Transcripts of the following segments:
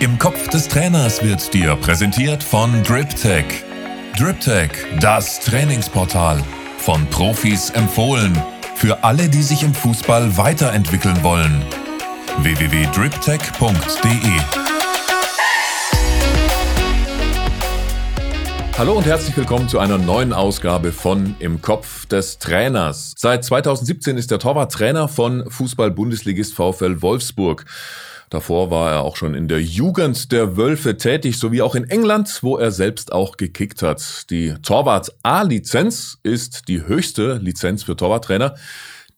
Im Kopf des Trainers wird dir präsentiert von DripTech. DripTech, das Trainingsportal. Von Profis empfohlen. Für alle, die sich im Fußball weiterentwickeln wollen. www.driptech.de Hallo und herzlich willkommen zu einer neuen Ausgabe von Im Kopf des Trainers. Seit 2017 ist der Torwart Trainer von Fußball-Bundesligist VfL Wolfsburg. Davor war er auch schon in der Jugend der Wölfe tätig, sowie auch in England, wo er selbst auch gekickt hat. Die Torwart A-Lizenz ist die höchste Lizenz für Torwarttrainer.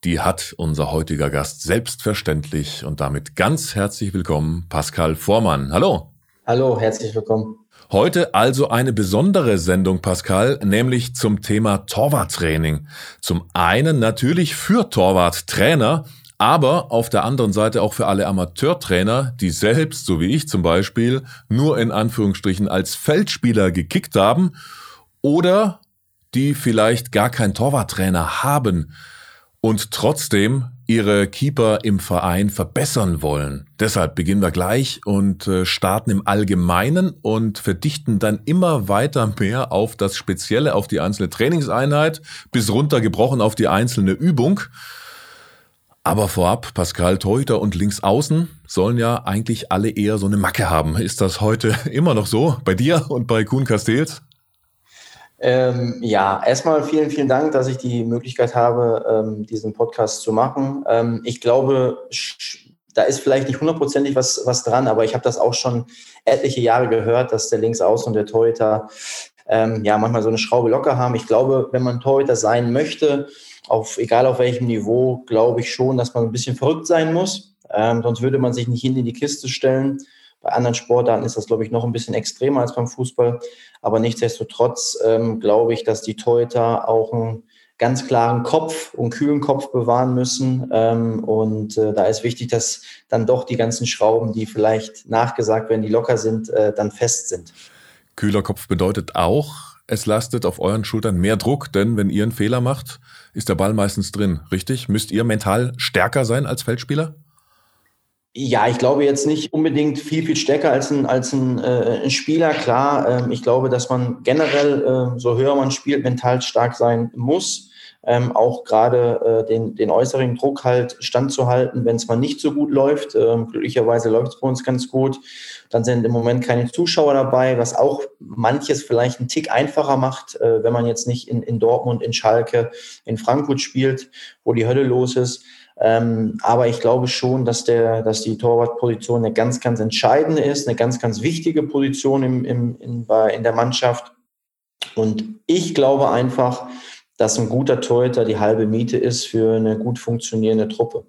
Die hat unser heutiger Gast selbstverständlich und damit ganz herzlich willkommen, Pascal Vormann. Hallo. Hallo, herzlich willkommen. Heute also eine besondere Sendung, Pascal, nämlich zum Thema Torwarttraining. Zum einen natürlich für Torwarttrainer, aber auf der anderen Seite auch für alle Amateurtrainer, die selbst, so wie ich zum Beispiel, nur in Anführungsstrichen als Feldspieler gekickt haben oder die vielleicht gar keinen Torwarttrainer haben und trotzdem ihre Keeper im Verein verbessern wollen. Deshalb beginnen wir gleich und äh, starten im Allgemeinen und verdichten dann immer weiter mehr auf das Spezielle, auf die einzelne Trainingseinheit, bis runtergebrochen auf die einzelne Übung. Aber vorab, Pascal Teuter und Linksaußen sollen ja eigentlich alle eher so eine Macke haben. Ist das heute immer noch so bei dir und bei Kuhn Castells? Ähm, ja, erstmal vielen, vielen Dank, dass ich die Möglichkeit habe, ähm, diesen Podcast zu machen. Ähm, ich glaube, da ist vielleicht nicht hundertprozentig was, was dran, aber ich habe das auch schon etliche Jahre gehört, dass der Linksaußen und der Torhüter ähm, ja manchmal so eine Schraube locker haben. Ich glaube, wenn man Torhüter sein möchte, auf, egal auf welchem Niveau, glaube ich schon, dass man ein bisschen verrückt sein muss. Ähm, sonst würde man sich nicht hin in die Kiste stellen. Bei anderen Sportarten ist das, glaube ich, noch ein bisschen extremer als beim Fußball. Aber nichtsdestotrotz ähm, glaube ich, dass die Torhüter auch einen ganz klaren Kopf und kühlen Kopf bewahren müssen. Ähm, und äh, da ist wichtig, dass dann doch die ganzen Schrauben, die vielleicht nachgesagt werden, die locker sind, äh, dann fest sind. Kühler Kopf bedeutet auch, es lastet auf euren Schultern mehr Druck, denn wenn ihr einen Fehler macht, ist der Ball meistens drin, richtig? Müsst ihr mental stärker sein als Feldspieler? Ja, ich glaube jetzt nicht unbedingt viel, viel stärker als ein, als ein, äh, ein Spieler. Klar, ähm, ich glaube, dass man generell, äh, so höher man spielt, mental stark sein muss ähm, auch gerade äh, den, den äußeren Druck halt standzuhalten, wenn es mal nicht so gut läuft. Ähm, glücklicherweise läuft es bei uns ganz gut. Dann sind im Moment keine Zuschauer dabei, was auch manches vielleicht einen Tick einfacher macht, äh, wenn man jetzt nicht in, in Dortmund, in Schalke, in Frankfurt spielt, wo die Hölle los ist. Ähm, aber ich glaube schon, dass, der, dass die Torwartposition eine ganz, ganz entscheidende ist, eine ganz, ganz wichtige Position im, im, in, bei, in der Mannschaft. Und ich glaube einfach, dass ein guter Torhüter die halbe Miete ist für eine gut funktionierende Truppe.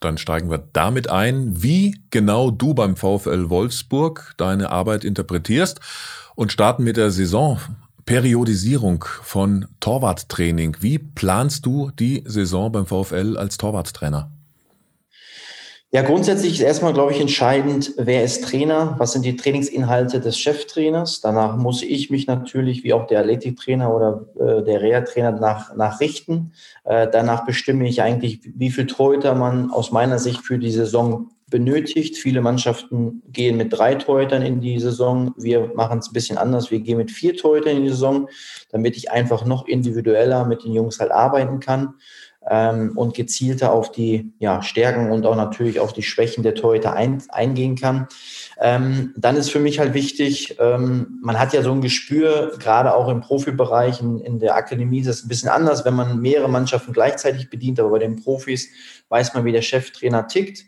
Dann steigen wir damit ein, wie genau du beim VfL Wolfsburg deine Arbeit interpretierst und starten mit der Saison. Periodisierung von Torwarttraining. Wie planst du die Saison beim VfL als Torwarttrainer? Ja, grundsätzlich ist erstmal, glaube ich, entscheidend, wer ist Trainer, was sind die Trainingsinhalte des Cheftrainers. Danach muss ich mich natürlich, wie auch der Athletiktrainer oder äh, der Reha-Trainer, nach, nach richten. Äh, danach bestimme ich eigentlich, wie viel Torhüter man aus meiner Sicht für die Saison benötigt. Viele Mannschaften gehen mit drei Torhütern in die Saison. Wir machen es ein bisschen anders. Wir gehen mit vier Torhütern in die Saison, damit ich einfach noch individueller mit den Jungs halt arbeiten kann ähm, und gezielter auf die ja, Stärken und auch natürlich auf die Schwächen der Torhüter ein, eingehen kann. Ähm, dann ist für mich halt wichtig, ähm, man hat ja so ein Gespür, gerade auch im Profibereich, in, in der Akademie ist es ein bisschen anders, wenn man mehrere Mannschaften gleichzeitig bedient, aber bei den Profis weiß man, wie der Cheftrainer tickt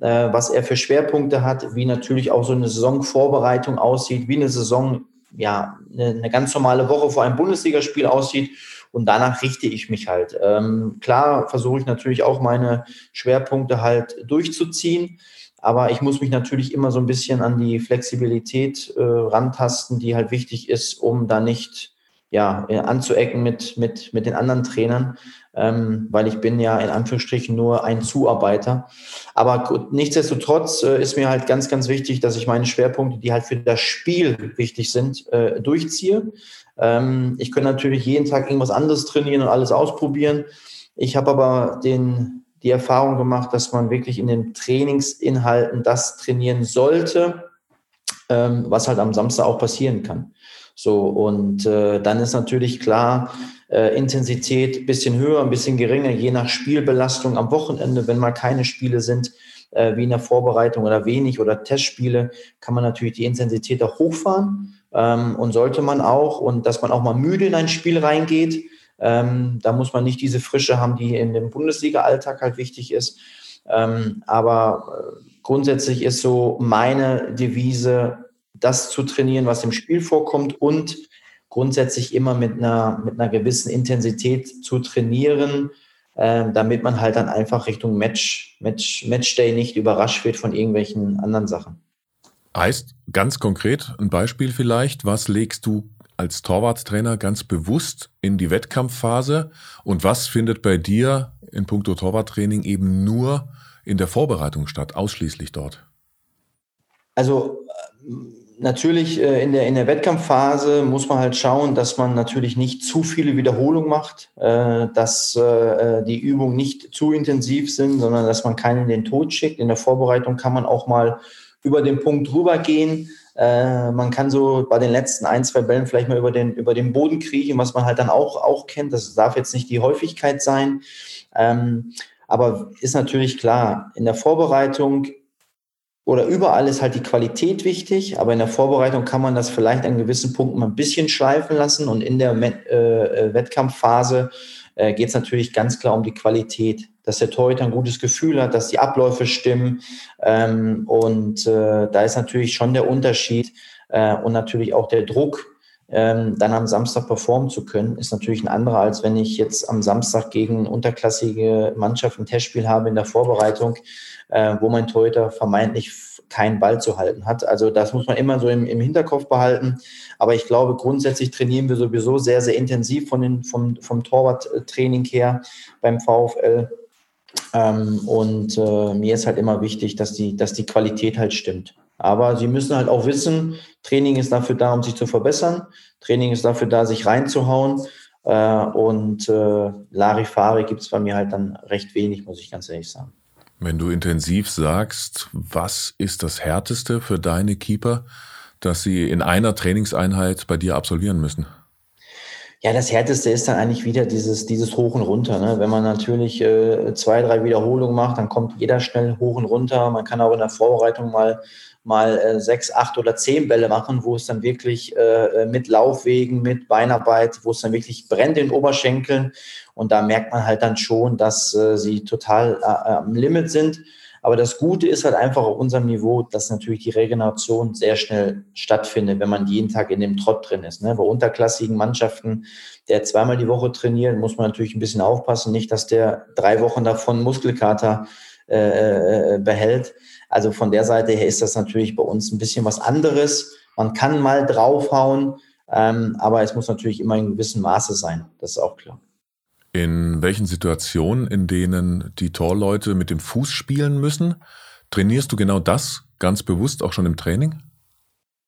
äh, was er für Schwerpunkte hat, wie natürlich auch so eine Saisonvorbereitung aussieht, wie eine Saison, ja, eine, eine ganz normale Woche vor einem Bundesligaspiel aussieht und danach richte ich mich halt. Ähm, klar versuche ich natürlich auch meine Schwerpunkte halt durchzuziehen, aber ich muss mich natürlich immer so ein bisschen an die Flexibilität äh, rantasten, die halt wichtig ist, um da nicht ja, anzuecken mit, mit, mit den anderen Trainern, ähm, weil ich bin ja in Anführungsstrichen nur ein Zuarbeiter. Aber nichtsdestotrotz äh, ist mir halt ganz, ganz wichtig, dass ich meine Schwerpunkte, die halt für das Spiel wichtig sind, äh, durchziehe. Ähm, ich kann natürlich jeden Tag irgendwas anderes trainieren und alles ausprobieren. Ich habe aber den, die Erfahrung gemacht, dass man wirklich in den Trainingsinhalten das trainieren sollte, ähm, was halt am Samstag auch passieren kann. So, und äh, dann ist natürlich klar, äh, Intensität bisschen höher, ein bisschen geringer, je nach Spielbelastung am Wochenende, wenn mal keine Spiele sind, äh, wie in der Vorbereitung oder wenig oder Testspiele, kann man natürlich die Intensität auch hochfahren. Ähm, und sollte man auch, und dass man auch mal müde in ein Spiel reingeht, ähm, da muss man nicht diese Frische haben, die in dem Bundesliga-Alltag halt wichtig ist. Ähm, aber äh, grundsätzlich ist so meine Devise, das zu trainieren, was im Spiel vorkommt und grundsätzlich immer mit einer, mit einer gewissen Intensität zu trainieren, äh, damit man halt dann einfach Richtung Match, Match, Matchday nicht überrascht wird von irgendwelchen anderen Sachen. Heißt ganz konkret ein Beispiel vielleicht, was legst du als Torwarttrainer ganz bewusst in die Wettkampfphase und was findet bei dir in puncto Torwarttraining eben nur in der Vorbereitung statt, ausschließlich dort? Also natürlich äh, in, der, in der Wettkampfphase muss man halt schauen, dass man natürlich nicht zu viele Wiederholungen macht, äh, dass äh, die Übungen nicht zu intensiv sind, sondern dass man keinen in den Tod schickt. In der Vorbereitung kann man auch mal über den Punkt rübergehen. man kann so bei den letzten ein, zwei Bällen vielleicht mal über den, über den Boden kriechen, was man halt dann auch, auch kennt. Das darf jetzt nicht die Häufigkeit sein. Ähm, aber ist natürlich klar, in der Vorbereitung oder überall ist halt die Qualität wichtig, aber in der Vorbereitung kann man das vielleicht an gewissen Punkten mal ein bisschen schleifen lassen. Und in der äh, äh, Wettkampfphase äh, geht es natürlich ganz klar um die Qualität, dass der Torhüter ein gutes Gefühl hat, dass die Abläufe stimmen ähm, und äh, da ist natürlich schon der Unterschied äh, und natürlich auch der Druck, ähm, dann am Samstag performen zu können, ist natürlich ein anderer, als wenn ich jetzt am Samstag gegen unterklassige Mannschaft ein Testspiel habe in der Vorbereitung äh, wo mein Torhüter vermeintlich keinen Ball zu halten hat. Also das muss man immer so im, im Hinterkopf behalten. Aber ich glaube, grundsätzlich trainieren wir sowieso sehr, sehr intensiv von den, vom, vom Torwarttraining her beim VfL. Ähm, und äh, mir ist halt immer wichtig, dass die, dass die Qualität halt stimmt. Aber sie müssen halt auch wissen, Training ist dafür da, um sich zu verbessern. Training ist dafür da, sich reinzuhauen. Äh, und äh, Larifari gibt es bei mir halt dann recht wenig, muss ich ganz ehrlich sagen. Wenn du intensiv sagst, was ist das Härteste für deine Keeper, dass sie in einer Trainingseinheit bei dir absolvieren müssen? Ja, das Härteste ist dann eigentlich wieder dieses, dieses Hoch und Runter. Ne? Wenn man natürlich äh, zwei, drei Wiederholungen macht, dann kommt jeder schnell hoch und runter. Man kann auch in der Vorbereitung mal mal äh, sechs, acht oder zehn Bälle machen, wo es dann wirklich äh, mit Laufwegen, mit Beinarbeit, wo es dann wirklich brennt in den Oberschenkeln. Und da merkt man halt dann schon, dass äh, sie total äh, am Limit sind. Aber das Gute ist halt einfach auf unserem Niveau, dass natürlich die Regeneration sehr schnell stattfindet, wenn man jeden Tag in dem Trott drin ist. Ne? Bei unterklassigen Mannschaften, der zweimal die Woche trainiert, muss man natürlich ein bisschen aufpassen, nicht, dass der drei Wochen davon Muskelkater äh, äh behält. Also von der Seite her ist das natürlich bei uns ein bisschen was anderes. Man kann mal draufhauen, ähm, aber es muss natürlich immer in gewissem Maße sein. Das ist auch klar. In welchen Situationen, in denen die Torleute mit dem Fuß spielen müssen, trainierst du genau das ganz bewusst auch schon im Training?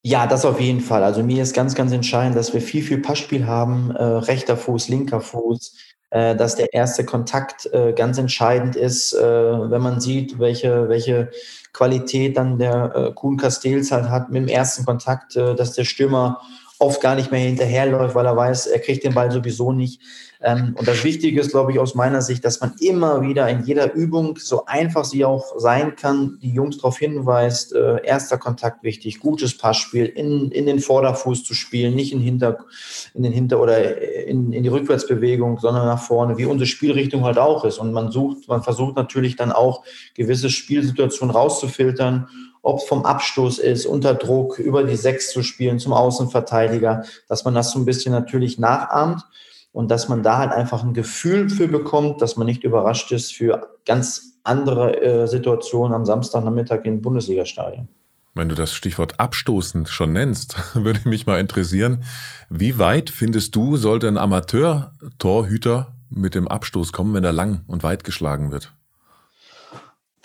Ja, das auf jeden Fall. Also mir ist ganz, ganz entscheidend, dass wir viel, viel Passspiel haben, äh, rechter Fuß, linker Fuß, äh, dass der erste Kontakt äh, ganz entscheidend ist, äh, wenn man sieht, welche, welche Qualität dann der äh, Kuhn Castells halt hat mit dem ersten Kontakt, äh, dass der Stürmer oft gar nicht mehr hinterherläuft, weil er weiß, er kriegt den Ball sowieso nicht. Ähm, und das Wichtige ist, glaube ich, aus meiner Sicht, dass man immer wieder in jeder Übung, so einfach sie auch sein kann, die Jungs darauf hinweist, äh, erster Kontakt wichtig, gutes Passspiel, in, in den Vorderfuß zu spielen, nicht in, Hinter, in den Hinter- oder in, in die Rückwärtsbewegung, sondern nach vorne, wie unsere Spielrichtung halt auch ist. Und man sucht, man versucht natürlich dann auch gewisse Spielsituationen rauszufiltern ob es vom Abstoß ist, unter Druck, über die Sechs zu spielen, zum Außenverteidiger, dass man das so ein bisschen natürlich nachahmt und dass man da halt einfach ein Gefühl für bekommt, dass man nicht überrascht ist für ganz andere äh, Situationen am Samstagnachmittag im Bundesligastadion. Wenn du das Stichwort abstoßend schon nennst, würde mich mal interessieren, wie weit findest du, sollte ein Amateur-Torhüter mit dem Abstoß kommen, wenn er lang und weit geschlagen wird?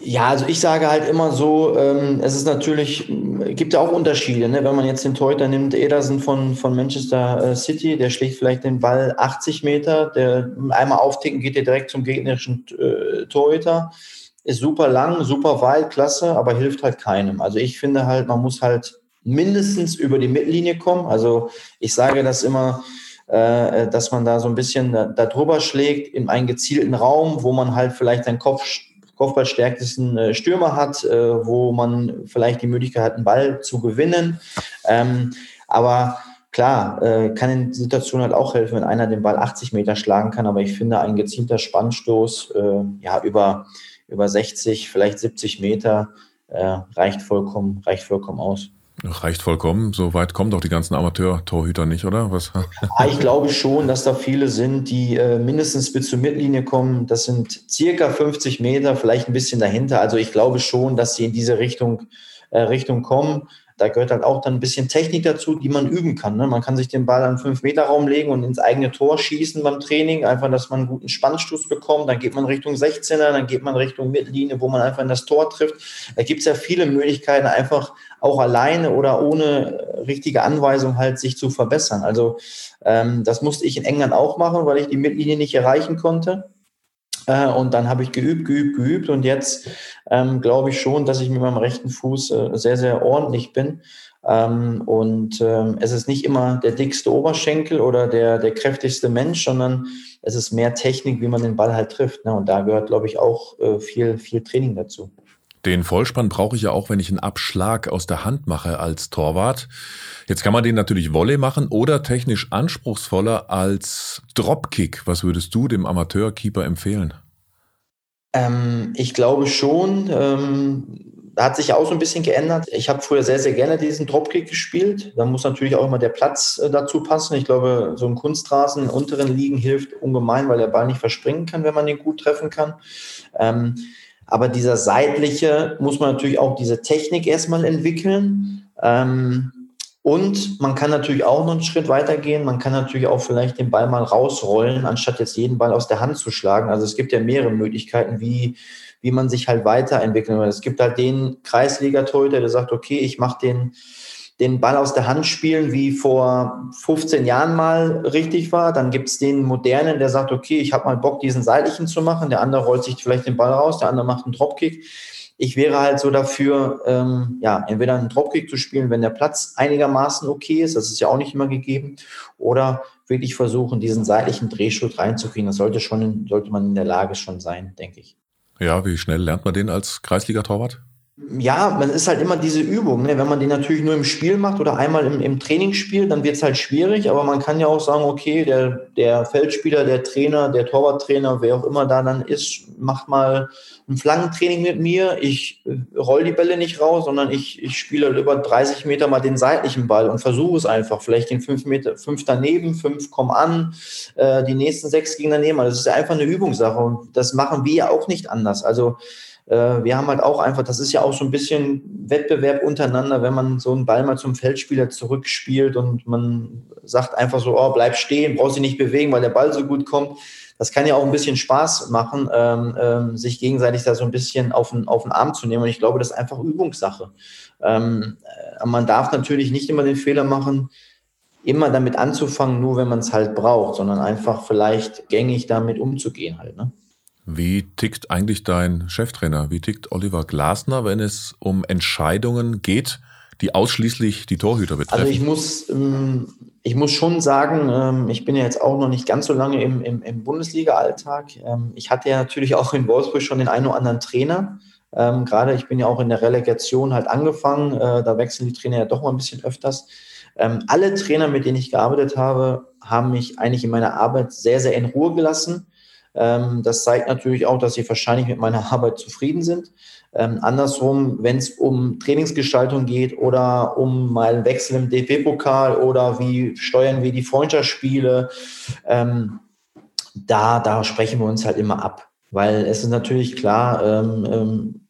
Ja, also ich sage halt immer so, ähm, es ist natürlich, gibt ja auch Unterschiede, ne? wenn man jetzt den Torhüter nimmt, Ederson von, von Manchester äh, City, der schlägt vielleicht den Ball 80 Meter, der einmal aufticken geht der direkt zum gegnerischen äh, Torhüter, ist super lang, super weit, klasse, aber hilft halt keinem. Also ich finde halt, man muss halt mindestens über die Mittellinie kommen. Also ich sage das immer, äh, dass man da so ein bisschen da, da, drüber schlägt in einen gezielten Raum, wo man halt vielleicht einen Kopf, Kopfballstärksten äh, Stürmer hat, äh, wo man vielleicht die Möglichkeit hat, einen Ball zu gewinnen. Ähm, aber klar, äh, kann in Situationen halt auch helfen, wenn einer den Ball 80 Meter schlagen kann. Aber ich finde, ein gezielter Spannstoß äh, ja, über, über 60, vielleicht 70 Meter äh, reicht vollkommen, reicht vollkommen aus. Reicht vollkommen. So weit kommen doch die ganzen Amateur-Torhüter nicht, oder? Was? Ah, ich glaube schon, dass da viele sind, die äh, mindestens bis zur Mittellinie kommen. Das sind circa 50 Meter, vielleicht ein bisschen dahinter. Also ich glaube schon, dass sie in diese Richtung, äh, Richtung kommen. Da gehört halt auch dann ein bisschen Technik dazu, die man üben kann. Ne? Man kann sich den Ball an 5-Meter-Raum legen und ins eigene Tor schießen beim Training, einfach, dass man einen guten Spannstoß bekommt. Dann geht man Richtung 16er, dann geht man Richtung Mittellinie, wo man einfach in das Tor trifft. Da gibt es ja viele Möglichkeiten, einfach auch alleine oder ohne richtige Anweisung halt sich zu verbessern. Also ähm, das musste ich in England auch machen, weil ich die Mittellinie nicht erreichen konnte. Äh, und dann habe ich geübt, geübt, geübt. Und jetzt ähm, glaube ich schon, dass ich mit meinem rechten Fuß äh, sehr, sehr ordentlich bin. Ähm, und ähm, es ist nicht immer der dickste Oberschenkel oder der, der kräftigste Mensch, sondern es ist mehr Technik, wie man den Ball halt trifft. Ne? Und da gehört, glaube ich, auch äh, viel, viel Training dazu. Den Vollspann brauche ich ja auch, wenn ich einen Abschlag aus der Hand mache als Torwart. Jetzt kann man den natürlich Volley machen oder technisch anspruchsvoller als Dropkick. Was würdest du dem Amateurkeeper empfehlen? Ähm, ich glaube schon. Ähm, hat sich auch so ein bisschen geändert. Ich habe früher sehr, sehr gerne diesen Dropkick gespielt. Da muss natürlich auch immer der Platz äh, dazu passen. Ich glaube, so ein Kunstrasen in unteren Ligen hilft ungemein, weil der Ball nicht verspringen kann, wenn man den gut treffen kann. Ähm, aber dieser seitliche muss man natürlich auch diese Technik erstmal entwickeln. Ähm, und man kann natürlich auch noch einen Schritt weiter gehen. Man kann natürlich auch vielleicht den Ball mal rausrollen, anstatt jetzt jeden Ball aus der Hand zu schlagen. Also es gibt ja mehrere Möglichkeiten, wie, wie man sich halt weiterentwickeln kann. Es gibt halt den Kreisliga-Torhüter, der sagt, okay, ich mache den, den Ball aus der Hand spielen, wie vor 15 Jahren mal richtig war. Dann gibt es den Modernen, der sagt, okay, ich habe mal Bock, diesen seitlichen zu machen. Der andere rollt sich vielleicht den Ball raus, der andere macht einen Dropkick. Ich wäre halt so dafür, ähm, ja, entweder einen Dropkick zu spielen, wenn der Platz einigermaßen okay ist, das ist ja auch nicht immer gegeben, oder wirklich versuchen, diesen seitlichen Drehschritt reinzukriegen. Das sollte schon, sollte man in der Lage schon sein, denke ich. Ja, wie schnell lernt man den als Kreisliga-Torwart? Ja, man ist halt immer diese Übung. Ne? Wenn man die natürlich nur im Spiel macht oder einmal im, im Training spielt, dann wird es halt schwierig. Aber man kann ja auch sagen, okay, der, der Feldspieler, der Trainer, der Torwarttrainer, wer auch immer da dann ist, macht mal ein Flankentraining mit mir. Ich äh, roll die Bälle nicht raus, sondern ich, ich spiele über 30 Meter mal den seitlichen Ball und versuche es einfach. Vielleicht den 5 Meter, fünf daneben, fünf kommen an, äh, die nächsten sechs gegen daneben. Also das ist einfach eine Übungssache und das machen wir ja auch nicht anders. Also wir haben halt auch einfach, das ist ja auch so ein bisschen Wettbewerb untereinander, wenn man so einen Ball mal zum Feldspieler zurückspielt und man sagt einfach so, oh, bleib stehen, brauchst dich nicht bewegen, weil der Ball so gut kommt. Das kann ja auch ein bisschen Spaß machen, ähm, ähm, sich gegenseitig da so ein bisschen auf den, auf den Arm zu nehmen. Und ich glaube, das ist einfach Übungssache. Ähm, äh, man darf natürlich nicht immer den Fehler machen, immer damit anzufangen, nur wenn man es halt braucht, sondern einfach vielleicht gängig damit umzugehen halt. Ne? Wie tickt eigentlich dein Cheftrainer? Wie tickt Oliver Glasner, wenn es um Entscheidungen geht, die ausschließlich die Torhüter betreffen? Also ich muss, ähm, ich muss schon sagen, ähm, ich bin ja jetzt auch noch nicht ganz so lange im, im, im Bundesliga-Alltag. Ähm, ich hatte ja natürlich auch in Wolfsburg schon den einen oder anderen Trainer. Gerade ich bin ja auch in der Relegation halt angefangen. Äh, da wechseln die Trainer ja doch mal ein bisschen öfters. Alle Trainer, mit denen ich gearbeitet habe, haben mich eigentlich in meiner Arbeit sehr, sehr in Ruhe gelassen das zeigt natürlich auch, dass sie wahrscheinlich mit meiner Arbeit zufrieden sind. Ähm, andersrum, wenn es um Trainingsgestaltung geht oder um mal einen Wechsel im DFB-Pokal oder wie steuern wir die Freundschaftsspiele, ähm, da, da sprechen wir uns halt immer ab. Weil es ist natürlich klar, ähm, ähm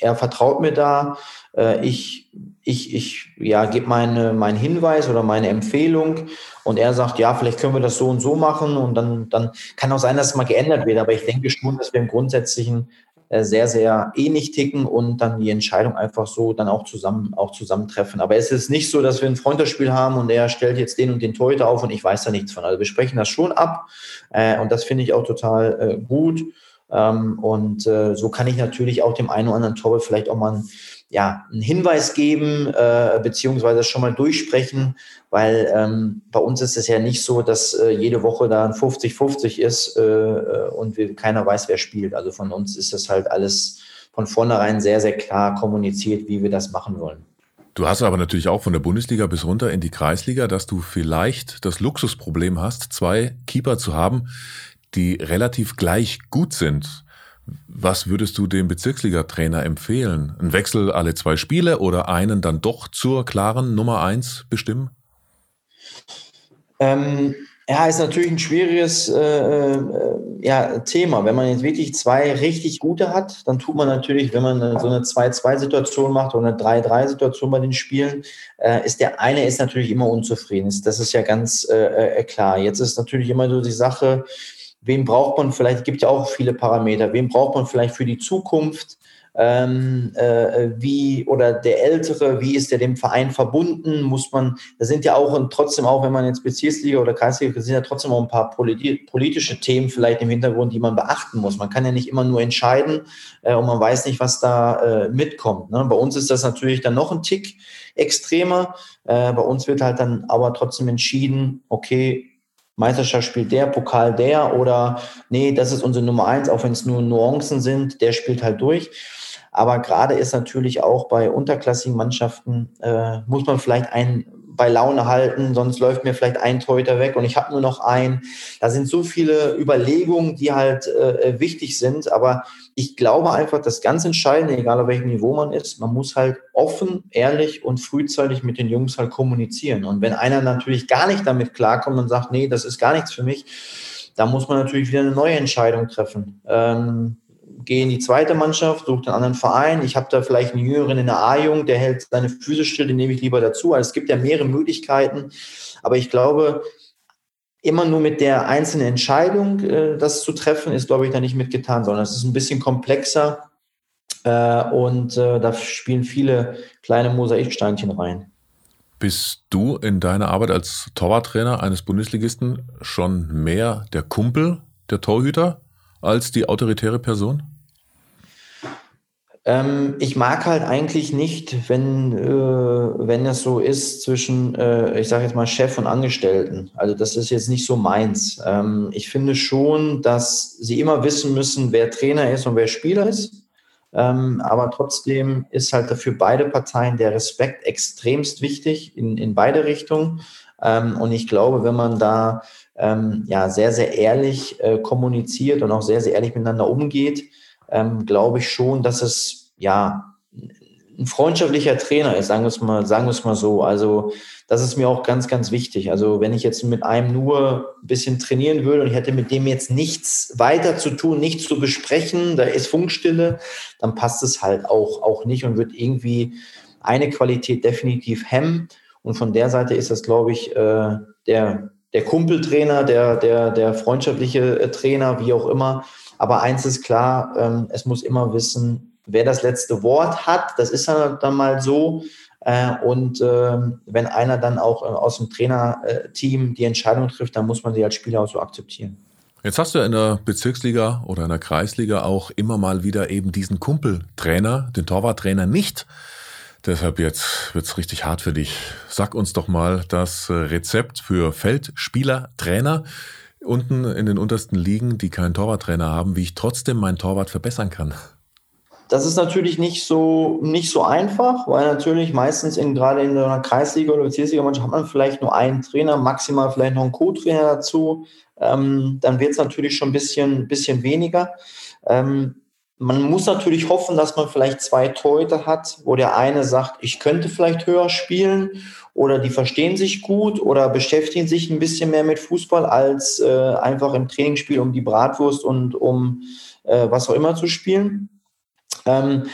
er vertraut mir da, äh, ich, ich, ich ja, gebe meine, meinen Hinweis oder meine Empfehlung und er sagt, ja, vielleicht können wir das so und so machen und dann, dann kann auch sein, dass es mal geändert wird, aber ich denke schon, dass wir im Grundsätzlichen äh, sehr, sehr ähnlich ticken und dann die Entscheidung einfach so dann auch zusammen, auch zusammentreffen. Aber es ist nicht so, dass wir ein Freundschaftsspiel haben und er stellt jetzt den und den Torhüter auf und ich weiß da nichts von. Also wir sprechen das schon ab äh, und das finde ich auch total äh, gut. Ähm, und äh, so kann ich natürlich auch dem einen oder anderen Torwart vielleicht auch mal ein ja, einen Hinweis geben, äh, beziehungsweise schon mal durchsprechen, weil ähm, bei uns ist es ja nicht so, dass äh, jede Woche da ein 50-50 ist äh, äh, und wir, keiner weiß, wer spielt. Also von uns ist das halt alles von vornherein sehr, sehr klar kommuniziert, wie wir das machen wollen. Du hast aber natürlich auch von der Bundesliga bis runter in die Kreisliga, dass du vielleicht das Luxusproblem hast, zwei Keeper zu haben, die relativ gleich gut sind. Was würdest du dem Bezirksliga-Trainer empfehlen? Ein Wechsel alle zwei Spiele oder einen dann doch zur klaren Nummer eins bestimmen? Ähm, ja, ist natürlich ein schwieriges äh, äh, ja, Thema. Wenn man jetzt wirklich zwei richtig gute hat, dann tut man natürlich, wenn man so eine 2-2-Situation macht oder eine 3-3-Situation bei den Spielen, äh, ist der eine ist natürlich immer unzufrieden. Das ist ja ganz äh, äh, klar. Jetzt ist natürlich immer so die Sache, wen braucht man vielleicht, gibt ja auch viele Parameter, wen braucht man vielleicht für die Zukunft? ähm, äh, wie oder der Ältere, wie ist der dem Verein verbunden? Muss man, da sind ja auch und trotzdem auch, wenn man jetzt Bezirksliga oder Kreisliga, sind ja trotzdem auch ein paar politische Themen vielleicht im Hintergrund, die man beachten muss. Man kann ja nicht immer nur entscheiden äh, und man weiß nicht, was da äh, mitkommt. Ne? Bei uns ist das natürlich dann noch ein Tick extremer. Äh, bei uns wird halt dann aber trotzdem entschieden, okay, Meisterschaft spielt der, Pokal der oder nee, das ist unsere Nummer eins, auch wenn es nur Nuancen sind, der spielt halt durch. Aber gerade ist natürlich auch bei unterklassigen Mannschaften, äh, muss man vielleicht einen bei Laune halten, sonst läuft mir vielleicht ein Torhüter weg und ich habe nur noch einen. Da sind so viele Überlegungen, die halt äh, wichtig sind. Aber ich glaube einfach, das ganz Entscheidende, egal auf welchem Niveau man ist, man muss halt offen, ehrlich und frühzeitig mit den Jungs halt kommunizieren. Und wenn einer natürlich gar nicht damit klarkommt und sagt, nee, das ist gar nichts für mich, dann muss man natürlich wieder eine neue Entscheidung treffen. Ähm, gehe in die zweite Mannschaft, suche einen anderen Verein. Ich habe da vielleicht einen Jüngeren in der A-Jung, der hält seine Füße still, den nehme ich lieber dazu. Also es gibt ja mehrere Möglichkeiten. Aber ich glaube, immer nur mit der einzelnen Entscheidung äh, das zu treffen, ist, glaube ich, da nicht mitgetan, sondern es ist ein bisschen komplexer. Äh, und äh, da spielen viele kleine Mosaiksteinchen rein. Bist du in deiner Arbeit als Torwarttrainer eines Bundesligisten schon mehr der Kumpel der Torhüter als die autoritäre Person? Ähm, ich mag halt eigentlich nicht, wenn, äh, wenn es so ist zwischen, äh, ich sage jetzt mal, Chef und Angestellten. Also das ist jetzt nicht so meins. Ähm, ich finde schon, dass sie immer wissen müssen, wer Trainer ist und wer Spieler ist. Ähm, aber trotzdem ist halt dafür beide Parteien der Respekt extremst wichtig in, in beide Richtungen. Ähm, und ich glaube, wenn man da ähm, ja, sehr, sehr ehrlich äh, kommuniziert und auch sehr, sehr ehrlich miteinander umgeht, ähm, glaube ich schon, dass es ja ein freundschaftlicher Trainer ist, sagen wir es mal, sagen wir es mal so. Also das ist mir auch ganz, ganz wichtig. Also wenn ich jetzt mit einem nur ein bisschen trainieren würde und ich hätte mit dem jetzt nichts weiter zu tun, nichts zu besprechen, da ist Funkstille, dann passt es halt auch, auch nicht und wird irgendwie eine Qualität definitiv hemmen. Und von der Seite ist das, glaube ich, äh, der der Kumpeltrainer, der, der, der freundschaftliche äh, Trainer, wie auch immer. Aber eins ist klar, ähm, es muss immer wissen, wer das letzte Wort hat. Das ist dann mal so. Äh, und äh, wenn einer dann auch äh, aus dem Trainerteam die Entscheidung trifft, dann muss man sie als Spieler auch so akzeptieren. Jetzt hast du in der Bezirksliga oder in der Kreisliga auch immer mal wieder eben diesen Kumpeltrainer, den Torwarttrainer nicht. Deshalb jetzt wird's richtig hart für dich. Sag uns doch mal das äh, Rezept für Feldspieler, Trainer unten in den untersten Ligen, die keinen Torwarttrainer haben, wie ich trotzdem mein Torwart verbessern kann. Das ist natürlich nicht so, nicht so einfach, weil natürlich meistens in, gerade in einer Kreisliga oder Bezirksliga-Mannschaft hat man vielleicht nur einen Trainer, maximal vielleicht noch einen Co-Trainer dazu. Ähm, dann wird es natürlich schon ein bisschen, bisschen weniger. Ähm, man muss natürlich hoffen, dass man vielleicht zwei Torhüter hat, wo der eine sagt, ich könnte vielleicht höher spielen oder die verstehen sich gut oder beschäftigen sich ein bisschen mehr mit Fußball als äh, einfach im Trainingsspiel um die Bratwurst und um äh, was auch immer zu spielen. Ähm,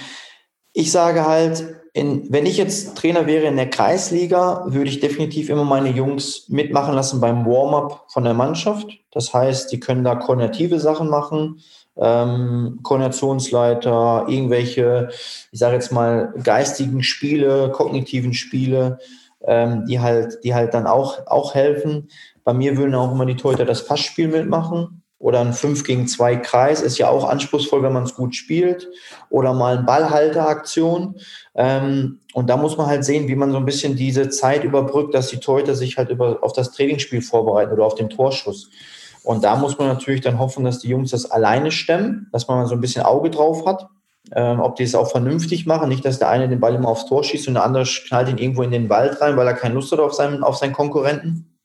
ich sage halt, in, wenn ich jetzt Trainer wäre in der Kreisliga, würde ich definitiv immer meine Jungs mitmachen lassen beim Warm-up von der Mannschaft. Das heißt, die können da koordinative Sachen machen ähm, Koordinationsleiter, irgendwelche, ich sage jetzt mal, geistigen Spiele, kognitiven Spiele, ähm, die halt, die halt dann auch, auch helfen. Bei mir würden auch immer die Torhüter das Passspiel mitmachen oder ein 5 gegen 2 Kreis ist ja auch anspruchsvoll, wenn man es gut spielt. Oder mal eine Ballhalteraktion. Ähm, und da muss man halt sehen, wie man so ein bisschen diese Zeit überbrückt, dass die Torhüter sich halt über, auf das Trainingsspiel vorbereiten oder auf den Torschuss. Und da muss man natürlich dann hoffen, dass die Jungs das alleine stemmen, dass man mal so ein bisschen Auge drauf hat. Ähm, ob die es auch vernünftig machen, nicht, dass der eine den Ball immer aufs Tor schießt und der andere knallt ihn irgendwo in den Wald rein, weil er keine Lust hat auf seinen, auf seinen Konkurrenten.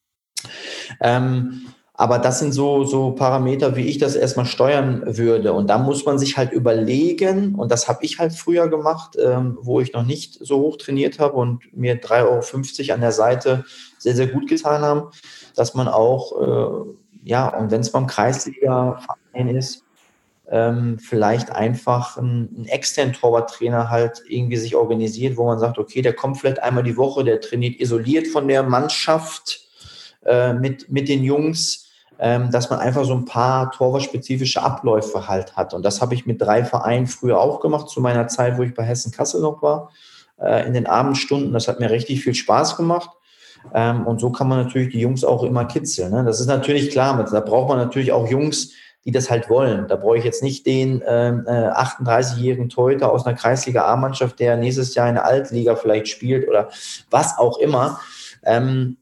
Ähm, aber das sind so, so Parameter, wie ich das erstmal steuern würde. Und da muss man sich halt überlegen, und das habe ich halt früher gemacht, ähm, wo ich noch nicht so hoch trainiert habe und mir 3,50 Euro an der Seite sehr, sehr gut getan haben, dass man auch, äh, ja, und wenn es beim Kreisliga-Verein ist, ähm, vielleicht einfach einen, einen externen Torwarttrainer halt irgendwie sich organisiert, wo man sagt, okay, der kommt vielleicht einmal die Woche, der trainiert isoliert von der Mannschaft äh, mit, mit den Jungs dass man einfach so ein paar torwartspezifische Abläufe halt hat. Und das habe ich mit drei Vereinen früher auch gemacht, zu meiner Zeit, wo ich bei Hessen Kassel noch war, äh, in den Abendstunden. Das hat mir richtig viel Spaß gemacht. Ähm, und so kann man natürlich die Jungs auch immer kitzeln. Ne? Das ist natürlich klar, da braucht man natürlich auch Jungs, die das halt wollen. Da brauche ich jetzt nicht den ähm, äh, 38-jährigen Torhüter aus einer Kreisliga A-Mannschaft, der nächstes Jahr in der Altliga vielleicht spielt oder was auch immer. Ähm,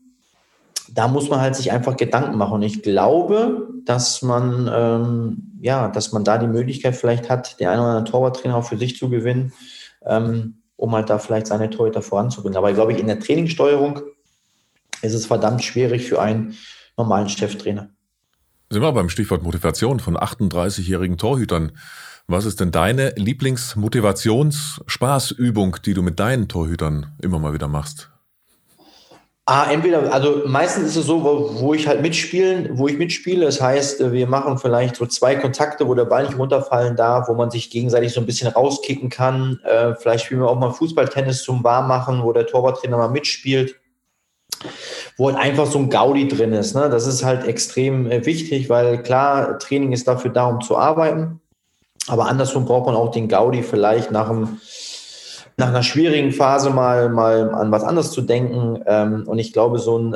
da muss man halt sich einfach Gedanken machen. Und ich glaube, dass man, ähm, ja, dass man da die Möglichkeit vielleicht hat, den einen oder anderen Torwarttrainer auch für sich zu gewinnen, ähm, um halt da vielleicht seine Torhüter voranzubringen. Aber ich glaube, in der Trainingssteuerung ist es verdammt schwierig für einen normalen Cheftrainer. Sind wir beim Stichwort Motivation von 38-jährigen Torhütern. Was ist denn deine Lieblingsmotivations-Spaßübung, die du mit deinen Torhütern immer mal wieder machst? Ah, entweder, also meistens ist es so, wo, wo, ich halt mitspielen, wo ich mitspiele. Das heißt, wir machen vielleicht so zwei Kontakte, wo der Ball nicht runterfallen darf, wo man sich gegenseitig so ein bisschen rauskicken kann. Äh, vielleicht spielen wir auch mal Fußballtennis zum Warmmachen, wo der Torwarttrainer mal mitspielt. Wo halt einfach so ein Gaudi drin ist. Ne? Das ist halt extrem äh, wichtig, weil klar, Training ist dafür da, um zu arbeiten. Aber andersrum braucht man auch den Gaudi vielleicht nach einem nach einer schwierigen Phase mal, mal an was anderes zu denken. Ähm, und ich glaube, so ein,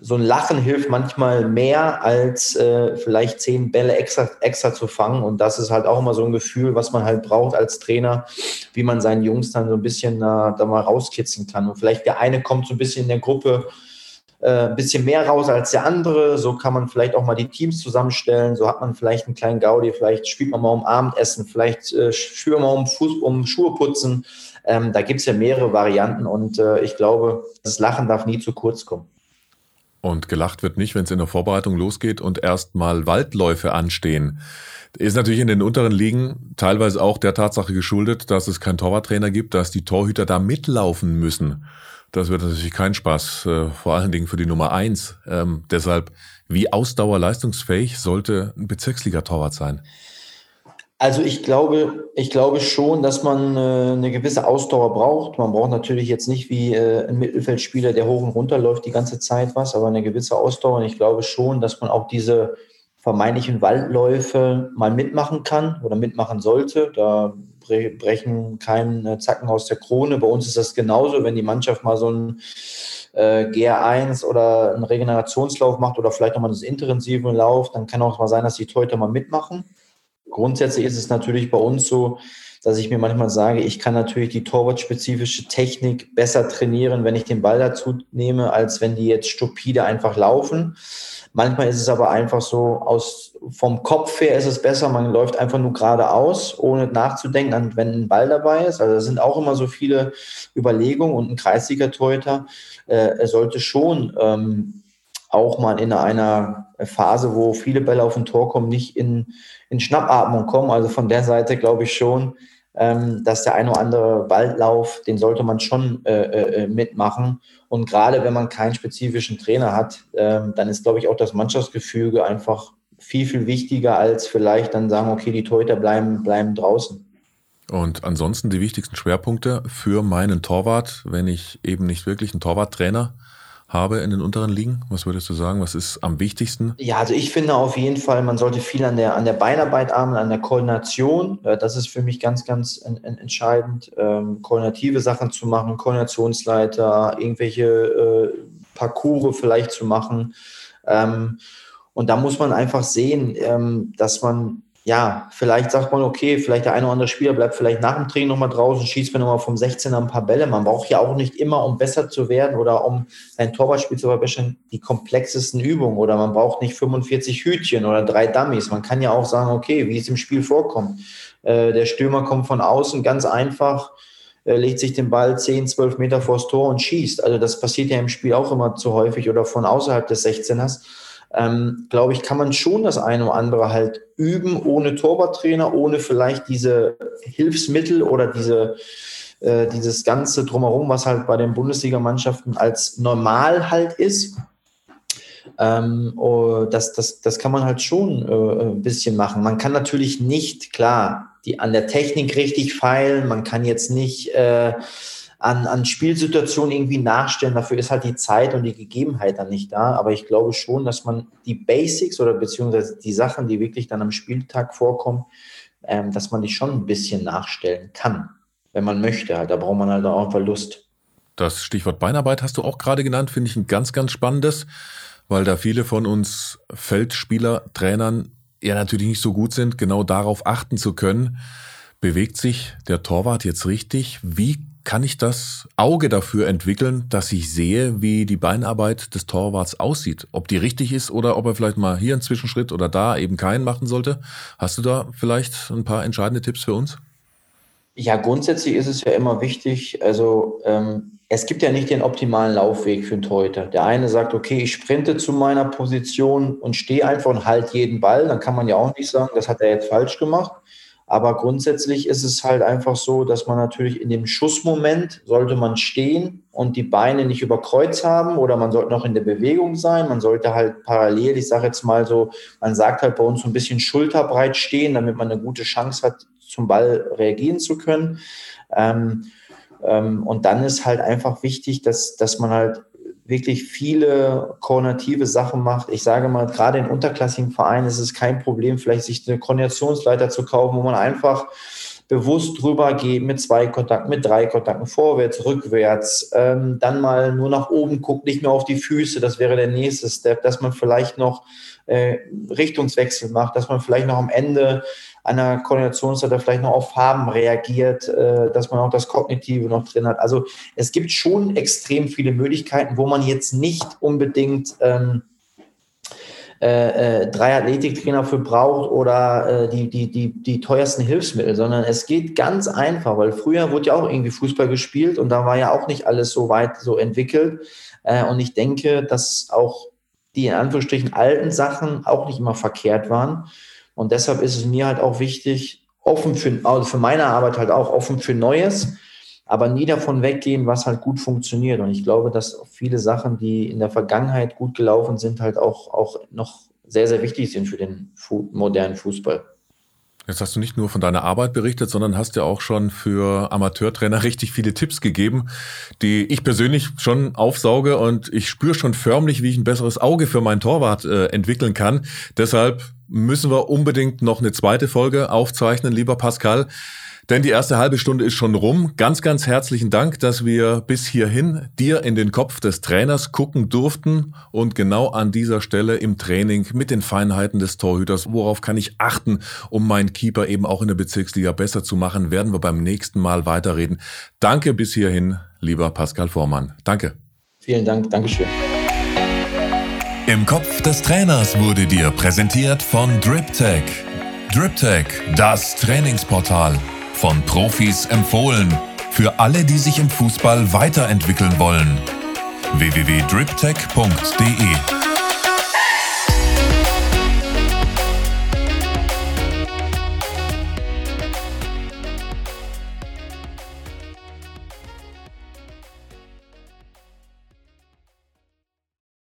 so ein Lachen hilft manchmal mehr, als äh, vielleicht zehn Bälle extra, extra zu fangen. Und das ist halt auch immer so ein Gefühl, was man halt braucht als Trainer, wie man seinen Jungs dann so ein bisschen äh, da mal rauskitzeln kann. Und vielleicht der eine kommt so ein bisschen in der Gruppe ein äh, bisschen mehr raus als der andere. So kann man vielleicht auch mal die Teams zusammenstellen. So hat man vielleicht einen kleinen Gaudi. Vielleicht spielt man mal um Abendessen. Vielleicht äh, spielt man mal um, Fuß, um Schuhe putzen. Ähm, da gibt es ja mehrere Varianten und äh, ich glaube, das Lachen darf nie zu kurz kommen. Und gelacht wird nicht, wenn es in der Vorbereitung losgeht und erstmal Waldläufe anstehen. Ist natürlich in den unteren Ligen teilweise auch der Tatsache geschuldet, dass es keinen Torwarttrainer gibt, dass die Torhüter da mitlaufen müssen. Das wird natürlich kein Spaß, äh, vor allen Dingen für die Nummer eins. Ähm, deshalb, wie ausdauerleistungsfähig sollte ein Bezirksliga-Torwart sein? Also ich glaube, ich glaube schon, dass man äh, eine gewisse Ausdauer braucht. Man braucht natürlich jetzt nicht wie äh, ein Mittelfeldspieler, der hoch und runter läuft die ganze Zeit was, aber eine gewisse Ausdauer. Und ich glaube schon, dass man auch diese vermeintlichen Waldläufe mal mitmachen kann oder mitmachen sollte. Da brechen keinen äh, Zacken aus der Krone. Bei uns ist das genauso, wenn die Mannschaft mal so ein äh, GR1 oder einen Regenerationslauf macht oder vielleicht nochmal das intensive Lauf, dann kann auch mal sein, dass die Torhüter mal mitmachen. Grundsätzlich ist es natürlich bei uns so, dass ich mir manchmal sage, ich kann natürlich die torwartspezifische Technik besser trainieren, wenn ich den Ball dazu nehme, als wenn die jetzt stupide einfach laufen. Manchmal ist es aber einfach so, aus, vom Kopf her ist es besser, man läuft einfach nur geradeaus, ohne nachzudenken, wenn ein Ball dabei ist. Also da sind auch immer so viele Überlegungen und ein Kreisliga-Torhüter äh, sollte schon ähm, auch mal in einer Phase, wo viele Bälle auf ein Tor kommen, nicht in, in Schnappatmung kommen. Also von der Seite glaube ich schon, ähm, dass der eine oder andere Waldlauf, den sollte man schon äh, äh, mitmachen. Und gerade wenn man keinen spezifischen Trainer hat, ähm, dann ist, glaube ich, auch das Mannschaftsgefüge einfach viel, viel wichtiger als vielleicht dann sagen, okay, die Torhüter bleiben, bleiben draußen. Und ansonsten die wichtigsten Schwerpunkte für meinen Torwart, wenn ich eben nicht wirklich einen Torwarttrainer habe in den unteren Ligen? Was würdest du sagen? Was ist am wichtigsten? Ja, also ich finde auf jeden Fall, man sollte viel an der, an der Beinarbeit arbeiten, an der Koordination. Äh, das ist für mich ganz, ganz entscheidend, ähm, koordinative Sachen zu machen, Koordinationsleiter, irgendwelche äh, Parcours vielleicht zu machen. Ähm, Und da muss man einfach sehen, ähm, dass man ja, vielleicht sagt man, okay, vielleicht der eine oder andere Spieler bleibt vielleicht nach dem Training nochmal draußen, schießt mir nochmal vom 16er ein paar Bälle. Man braucht ja auch nicht immer, um besser zu werden oder um sein Torwartspiel zu verbessern, die komplexesten Übungen oder man braucht nicht 45 Hütchen oder drei Dummies. Man kann ja auch sagen, okay, wie es im Spiel vorkommt. Äh, der Stürmer kommt von außen ganz einfach, äh, legt sich den Ball 10, 12 Meter vors Tor und schießt. Also das passiert ja im Spiel auch immer zu häufig oder von außerhalb des 16ers ähm, glaube ich, kann man schon das eine oder andere halt üben, ohne Torwarttrainer, ohne vielleicht diese Hilfsmittel oder diese, äh, dieses ganze Drumherum, was halt bei den Bundesligamannschaften als normal halt ist. Ähm, oh, das, das, das kann man halt schon äh, ein bisschen machen. Man kann natürlich nicht, klar, die an der Technik richtig feilen, man kann jetzt nicht äh, an, an Spielsituationen irgendwie nachstellen. Dafür ist halt die Zeit und die Gegebenheit dann nicht da. Aber ich glaube schon, dass man die Basics oder beziehungsweise die Sachen, die wirklich dann am Spieltag vorkommen, ähm, dass man die schon ein bisschen nachstellen kann, wenn man möchte. Halt. Da braucht man halt auch einfach Lust. Das Stichwort Beinarbeit hast du auch gerade genannt, finde ich ein ganz, ganz spannendes, weil da viele von uns Feldspieler, Trainern ja natürlich nicht so gut sind, genau darauf achten zu können. Bewegt sich der Torwart jetzt richtig? Wie kann ich das Auge dafür entwickeln, dass ich sehe, wie die Beinarbeit des Torwarts aussieht? Ob die richtig ist oder ob er vielleicht mal hier einen Zwischenschritt oder da eben keinen machen sollte? Hast du da vielleicht ein paar entscheidende Tipps für uns? Ja, grundsätzlich ist es ja immer wichtig, also ähm, es gibt ja nicht den optimalen Laufweg für einen Torhüter. Der eine sagt, okay, ich sprinte zu meiner Position und stehe einfach und halte jeden Ball. Dann kann man ja auch nicht sagen, das hat er jetzt falsch gemacht. Aber grundsätzlich ist es halt einfach so, dass man natürlich in dem Schussmoment sollte man stehen und die Beine nicht über Kreuz haben oder man sollte noch in der Bewegung sein. Man sollte halt parallel, ich sage jetzt mal so, man sagt halt bei uns so ein bisschen schulterbreit stehen, damit man eine gute Chance hat, zum Ball reagieren zu können. Ähm, ähm, und dann ist halt einfach wichtig, dass, dass man halt wirklich viele koordinative Sachen macht. Ich sage mal, gerade in unterklassigen Vereinen ist es kein Problem, vielleicht sich eine Koordinationsleiter zu kaufen, wo man einfach bewusst drüber geht mit zwei Kontakten, mit drei Kontakten, vorwärts, rückwärts, ähm, dann mal nur nach oben guckt, nicht mehr auf die Füße, das wäre der nächste Step, dass man vielleicht noch äh, Richtungswechsel macht, dass man vielleicht noch am Ende einer Koordinationsseite vielleicht noch auf Farben reagiert, äh, dass man auch das Kognitive noch drin hat. Also es gibt schon extrem viele Möglichkeiten, wo man jetzt nicht unbedingt ähm, äh, äh, drei Athletiktrainer für braucht oder äh, die, die, die, die teuersten Hilfsmittel, sondern es geht ganz einfach, weil früher wurde ja auch irgendwie Fußball gespielt und da war ja auch nicht alles so weit so entwickelt. Äh, und ich denke, dass auch die in Anführungsstrichen alten Sachen auch nicht immer verkehrt waren. Und deshalb ist es mir halt auch wichtig, offen für, also für meine Arbeit halt auch offen für Neues, aber nie davon weggehen, was halt gut funktioniert. Und ich glaube, dass viele Sachen, die in der Vergangenheit gut gelaufen sind, halt auch, auch noch sehr, sehr wichtig sind für den modernen Fußball. Jetzt hast du nicht nur von deiner Arbeit berichtet, sondern hast ja auch schon für Amateurtrainer richtig viele Tipps gegeben, die ich persönlich schon aufsauge und ich spüre schon förmlich, wie ich ein besseres Auge für meinen Torwart äh, entwickeln kann. Deshalb müssen wir unbedingt noch eine zweite Folge aufzeichnen, lieber Pascal. Denn die erste halbe Stunde ist schon rum. Ganz, ganz herzlichen Dank, dass wir bis hierhin dir in den Kopf des Trainers gucken durften und genau an dieser Stelle im Training mit den Feinheiten des Torhüters, worauf kann ich achten, um meinen Keeper eben auch in der Bezirksliga besser zu machen, werden wir beim nächsten Mal weiterreden. Danke bis hierhin, lieber Pascal Vormann. Danke. Vielen Dank. Dankeschön. Im Kopf des Trainers wurde dir präsentiert von DripTech. DripTech, das Trainingsportal. Von Profis empfohlen. Für alle, die sich im Fußball weiterentwickeln wollen. www.driptech.de